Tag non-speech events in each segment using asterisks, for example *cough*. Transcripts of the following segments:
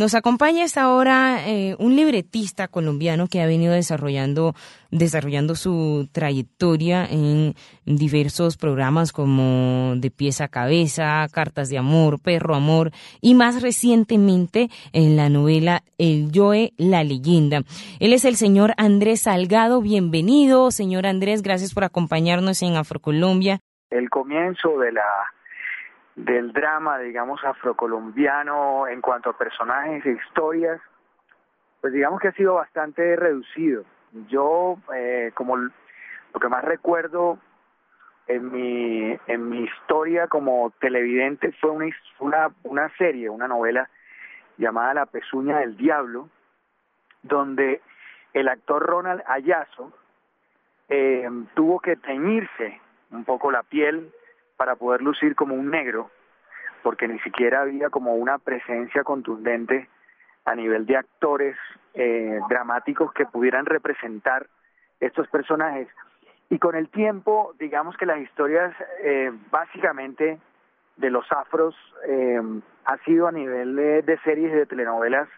Nos acompaña esta hora eh, un libretista colombiano que ha venido desarrollando, desarrollando su trayectoria en diversos programas como De pies a cabeza, Cartas de amor, Perro amor y más recientemente en la novela El Joe, la leyenda. Él es el señor Andrés Salgado. Bienvenido, señor Andrés. Gracias por acompañarnos en Afrocolombia. El comienzo de la del drama, digamos, afrocolombiano en cuanto a personajes e historias, pues digamos que ha sido bastante reducido. Yo, eh, como lo que más recuerdo en mi, en mi historia como televidente fue una, una, serie, una novela llamada La Pezuña del Diablo, donde el actor Ronald Ayazo eh, tuvo que teñirse un poco la piel para poder lucir como un negro, porque ni siquiera había como una presencia contundente a nivel de actores eh, dramáticos que pudieran representar estos personajes. Y con el tiempo, digamos que las historias eh, básicamente de los afros eh, ha sido a nivel de, de series de telenovelas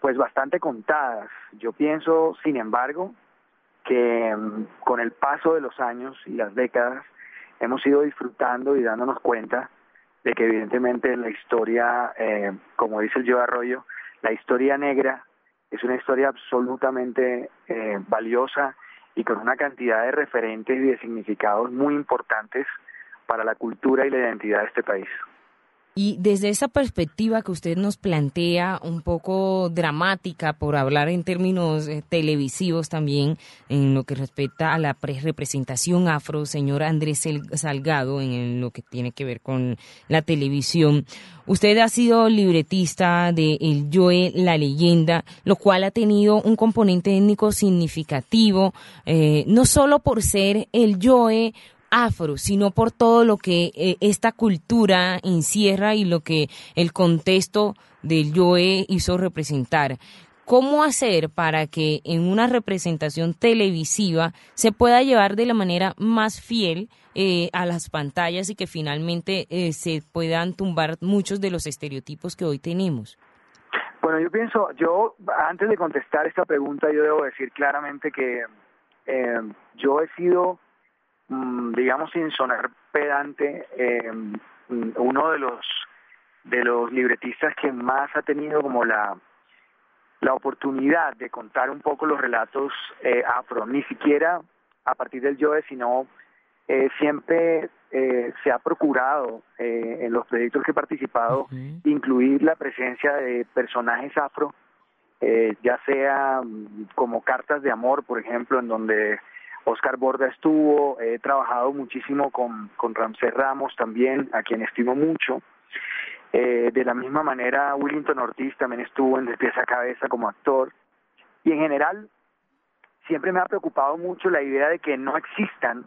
pues bastante contadas. Yo pienso, sin embargo, que mm, con el paso de los años y las décadas, hemos ido disfrutando y dándonos cuenta de que evidentemente la historia, eh, como dice el Joe Arroyo, la historia negra es una historia absolutamente eh, valiosa y con una cantidad de referentes y de significados muy importantes para la cultura y la identidad de este país. Y desde esa perspectiva que usted nos plantea, un poco dramática, por hablar en términos eh, televisivos también, en lo que respecta a la representación afro, señor Andrés Salgado, en lo que tiene que ver con la televisión. Usted ha sido libretista de El Joe, la leyenda, lo cual ha tenido un componente étnico significativo, eh, no solo por ser el Joe afro, sino por todo lo que eh, esta cultura encierra y lo que el contexto del Yoe hizo representar. ¿Cómo hacer para que en una representación televisiva se pueda llevar de la manera más fiel eh, a las pantallas y que finalmente eh, se puedan tumbar muchos de los estereotipos que hoy tenemos? Bueno, yo pienso, yo antes de contestar esta pregunta, yo debo decir claramente que yo he sido digamos sin sonar pedante, eh, mm, uno de los de los libretistas que más ha tenido como la la oportunidad de contar un poco los relatos eh, afro, ni siquiera a partir del Joe, sino eh, siempre se ha procurado en los proyectos que he participado incluir la presencia de personajes afro, ya sea mm, como cartas de amor, por ejemplo, en donde Oscar Borda estuvo, he trabajado muchísimo con, Ramsés Ramos también, a quien estimo mucho. Eh, de la misma manera, Willington Ortiz también estuvo en De pies a cabeza como actor. Y en general, siempre me ha preocupado mucho la idea de que no existan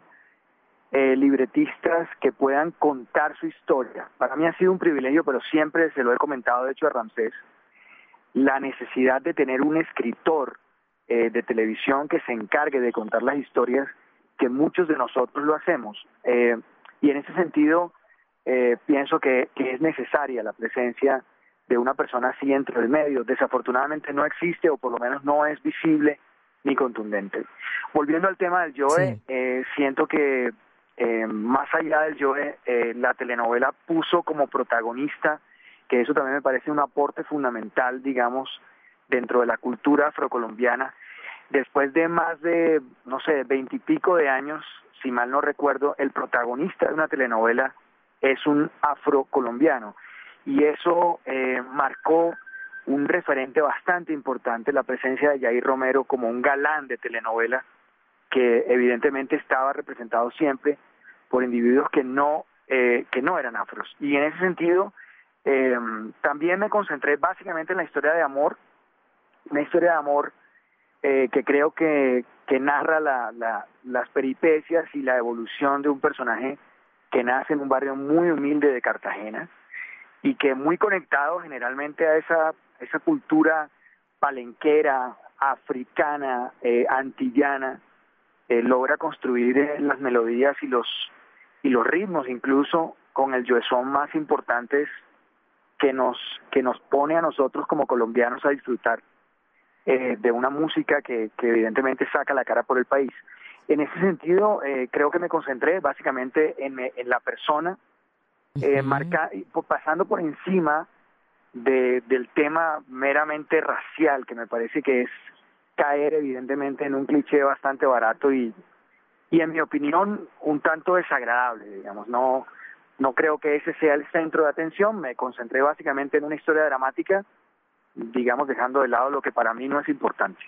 eh, libretistas que puedan contar su historia. Para mí ha sido un privilegio, pero siempre se lo he comentado, de hecho, a Ramsés, la necesidad de tener un escritor eh, de televisión que se encargue de contar las historias que muchos de nosotros lo hacemos. Eh, y en ese sentido, eh, pienso que, es necesaria la presencia de una persona así entre el medio. Desafortunadamente no existe o por lo menos no es visible ni contundente. Volviendo al tema del Joe, siento que más allá del Joe, la telenovela puso como protagonista, que eso también me parece un aporte fundamental, digamos, dentro de la cultura afrocolombiana. Después de más de, no sé, veintipico de años, si mal no recuerdo, el protagonista de una telenovela es un afrocolombiano. Y eso eh, marcó un referente bastante importante, la presencia de Jair Romero como un galán de telenovela, que evidentemente estaba representado siempre por individuos que no, eh, que no eran afros. Y en ese sentido, eh, también me concentré básicamente en la historia de amor una historia de amor eh, que creo que, que narra la, la, las peripecias y la evolución de un personaje que nace en un barrio muy humilde de Cartagena y que muy conectado generalmente a esa, esa cultura palenquera, africana, eh, antillana, eh, logra construir las melodías y los, y los ritmos, incluso con el yoesón más importantes que nos que nos pone a nosotros como colombianos a disfrutar eh, de una música que, que evidentemente saca la cara por el país. En ese sentido, eh, creo que me concentré básicamente en, en la persona, eh, marca, pasando por encima de, del tema meramente racial, que me parece que es caer evidentemente en un cliché bastante barato y, y en mi opinión un tanto desagradable, digamos, no, no creo que ese sea el centro de atención, me concentré básicamente en una historia dramática, digamos, dejando de lado lo que para mí no es importante.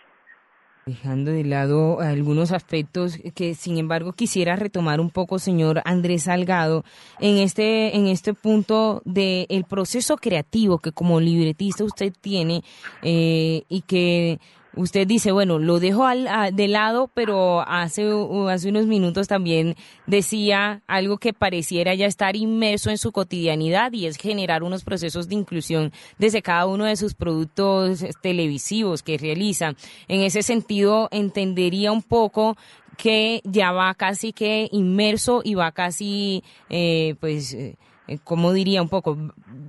Dejando de lado algunos aspectos que sin embargo quisiera retomar un poco señor Andrés Salgado en este en este punto de el proceso creativo que como libretista usted tiene eh, y que usted dice, bueno, lo dejo al, de lado, pero hace, hace unos minutos también decía algo que pareciera ya estar inmerso en su cotidianidad y es generar unos procesos de inclusión desde cada uno de sus productos televisivos que realiza. En ese sentido, entendería un poco que ya va casi que inmerso y va casi, eh, pues, eh, como diría un poco,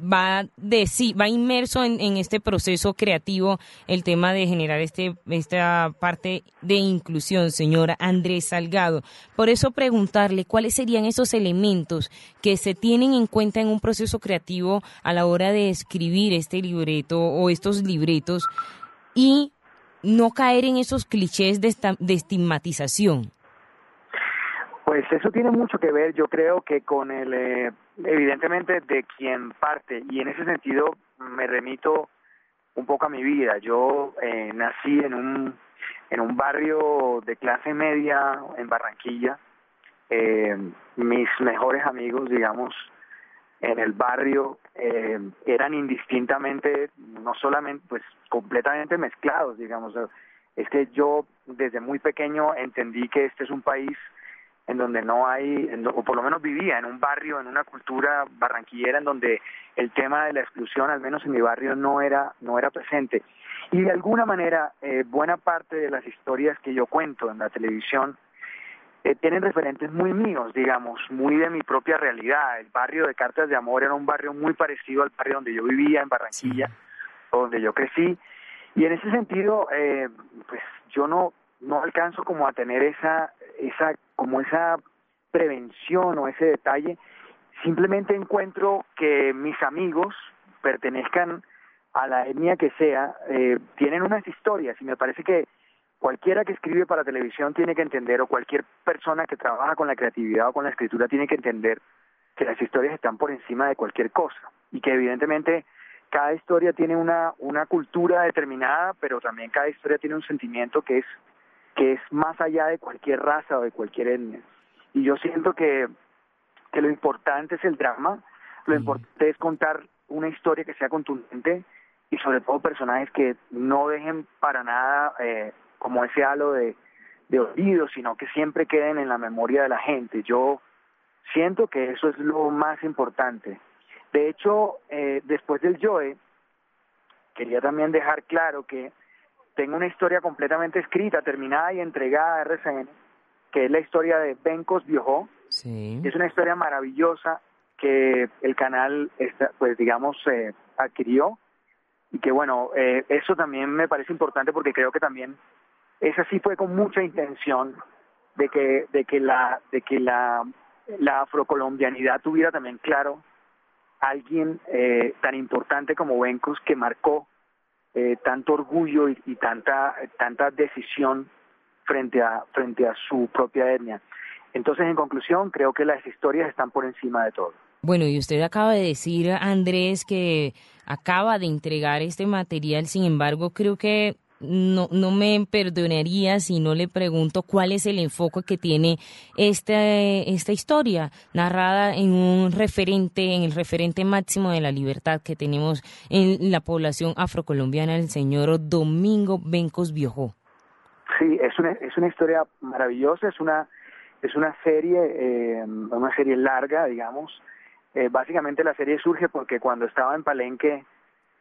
va de sí, va inmerso en, este proceso creativo el tema de generar este esta parte de inclusión, señora Andrés Salgado. Por eso preguntarle cuáles serían esos elementos que se tienen en cuenta en un proceso creativo a la hora de escribir este libreto o estos libretos y no caer en esos clichés de, de estigmatización. Pues eso tiene mucho que ver, yo creo que con el, eh, evidentemente, de quien parte, y en ese sentido me remito un poco a mi vida. Yo eh, nací en un, en un barrio de clase media en Barranquilla. Eh, mis mejores amigos, digamos, en el barrio eh, eran indistintamente, no solamente, pues completamente mezclados, digamos. Es que yo desde muy pequeño entendí que este es un país en donde no hay, o por lo menos vivía en un barrio, en una cultura barranquillera en donde el tema de la exclusión, al menos en mi barrio, no era, no era presente. Y de alguna manera, eh, buena parte de las historias que yo cuento en la televisión eh, tienen referentes muy míos, digamos, muy de mi propia realidad. El barrio de Cartas de Amor era un barrio muy parecido al barrio donde yo vivía, en Barranquilla, donde yo crecí. Y en ese sentido, eh, pues yo no, no alcanzo como a tener esa, esa, como esa prevención o ese detalle, simplemente encuentro que mis amigos pertenezcan a la etnia que sea, eh, tienen unas historias y me parece que cualquiera que escribe para televisión tiene que entender o cualquier persona que trabaja con la creatividad o con la escritura tiene que entender que las historias están por encima de cualquier cosa y que evidentemente cada historia tiene una, una cultura determinada, pero también cada historia tiene un sentimiento que es que es más allá de cualquier raza o de cualquier etnia. Y yo siento que, que lo importante es el drama, lo importante es contar una historia que sea contundente y sobre todo personajes que no dejen para nada eh, como ese halo de, de olvido, sino que siempre queden en la memoria de la gente. Yo siento que eso es lo más importante. De hecho, eh, después del Joe, quería también dejar claro que tengo una historia completamente escrita, terminada y entregada a RCN, que es la historia de Bencos Viojó. Sí. Es una historia maravillosa que el canal, pues digamos, eh, adquirió y que bueno, eh, eso también me parece importante porque creo que también esa sí fue con mucha intención de que de que la de que la la afrocolombianidad tuviera también claro alguien eh, tan importante como Bencos que marcó eh, tanto orgullo y, tanta tanta decisión frente a frente a su propia etnia. Entonces, en conclusión, creo que las historias están por encima de todo. Bueno, y usted acaba de decir, Andrés, que acaba de entregar este material, sin embargo, creo que no, no me perdonaría si no le pregunto cuál es el enfoque que tiene esta, esta historia, narrada en un referente, en el referente máximo de la libertad que tenemos en la población afrocolombiana, el señor Domingo Bencos Biojó. Sí, es una, es una historia maravillosa, es una, es una serie, eh, una serie larga, digamos. Eh, básicamente la serie surge porque cuando estaba en Palenque,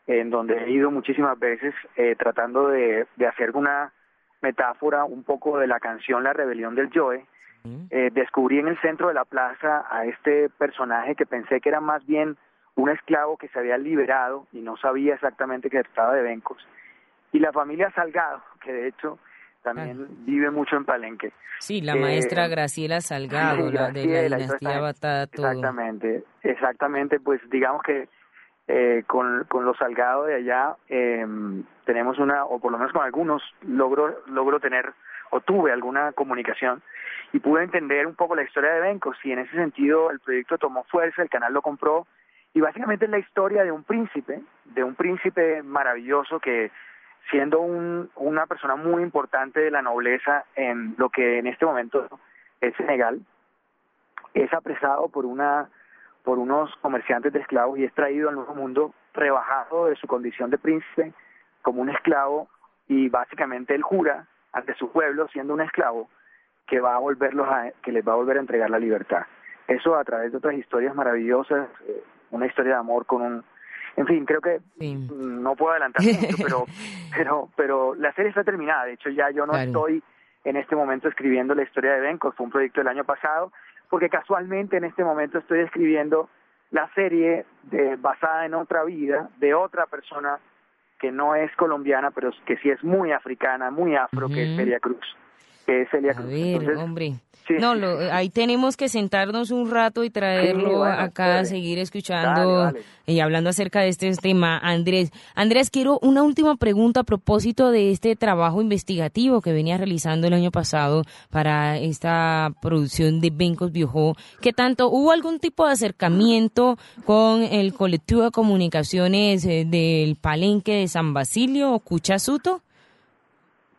en donde he ido muchísimas veces eh, tratando de, hacer una metáfora un poco de la canción La Rebelión del Joe. Eh, descubrí en el centro de la plaza a este personaje que pensé que era más bien un esclavo que se había liberado y no sabía exactamente que estaba de Bencos, y la familia Salgado, que de hecho también vive mucho en Palenque. Sí, la maestra eh, Graciela Salgado, la de la dinastía Batata. Exactamente, exactamente, pues digamos que eh, con, con los Salgado de allá eh, tenemos una, o por lo menos con algunos, logro, logro tener o tuve alguna comunicación y pude entender un poco la historia de Bencos y en ese sentido el proyecto tomó fuerza, el canal lo compró. Y básicamente es la historia de un príncipe, de un príncipe maravilloso que siendo un, una persona muy importante de la nobleza en lo que en este momento es Senegal, es apresado por una por unos comerciantes de esclavos y es traído al nuevo mundo rebajado de su condición de príncipe como un esclavo y básicamente él jura ante su pueblo siendo un esclavo que va a volverlos a, que les va a volver a entregar la libertad. Eso a través de otras historias maravillosas, eh, una historia de amor con un en fin, creo que no puedo adelantar mucho, pero *laughs* pero pero la serie está terminada, de hecho ya yo no estoy en este momento escribiendo la historia de Benko, fue un proyecto del año pasado, porque casualmente en este momento estoy escribiendo la serie de, basada en otra vida de otra persona que no es colombiana, pero que sí es muy africana, muy afro, que es Celia Cruz. Que es Celia Cruz. hombre. No, ahí tenemos que sentarnos un rato y traerlo acá a seguir escuchando y hablando acerca de este tema. Andrés, Andrés, quiero una última pregunta a propósito de este trabajo investigativo que venía realizando el año pasado para esta producción de Bencos Biojó. ¿Qué tanto hubo algún tipo de acercamiento con el colectivo de comunicaciones eh, del Palenque de San Basilio o Cuchasuto?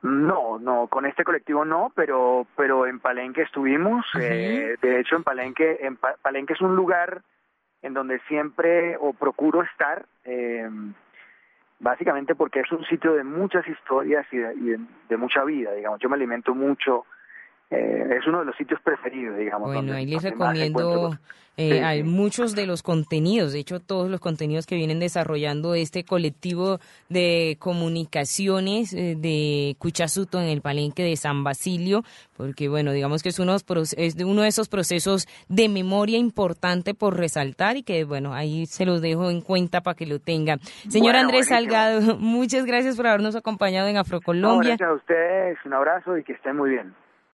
No, no, con este colectivo no, pero pero en Palenque estuvimos. eh, de hecho, en Palenque, en Palenque es un lugar en donde siempre o procuro estar, eh, básicamente porque es un sitio de muchas historias y de, de mucha vida, digamos. Yo me alimento mucho eh, es uno de los sitios preferidos, digamos. Bueno, ahí les recomiendo eh, hay muchos de los contenidos, de hecho todos los contenidos que vienen desarrollando este colectivo de comunicaciones eh, de Cuchasuto en el palenque de San Basilio, porque bueno, digamos que es uno, es uno de esos procesos de memoria importante por resaltar y que bueno, ahí se los dejo en cuenta para que lo tengan. Señor Andrés Salgado, *laughs* muchas gracias por habernos acompañado en Afrocolombia. gracias a ustedes, un abrazo y que estén muy bien.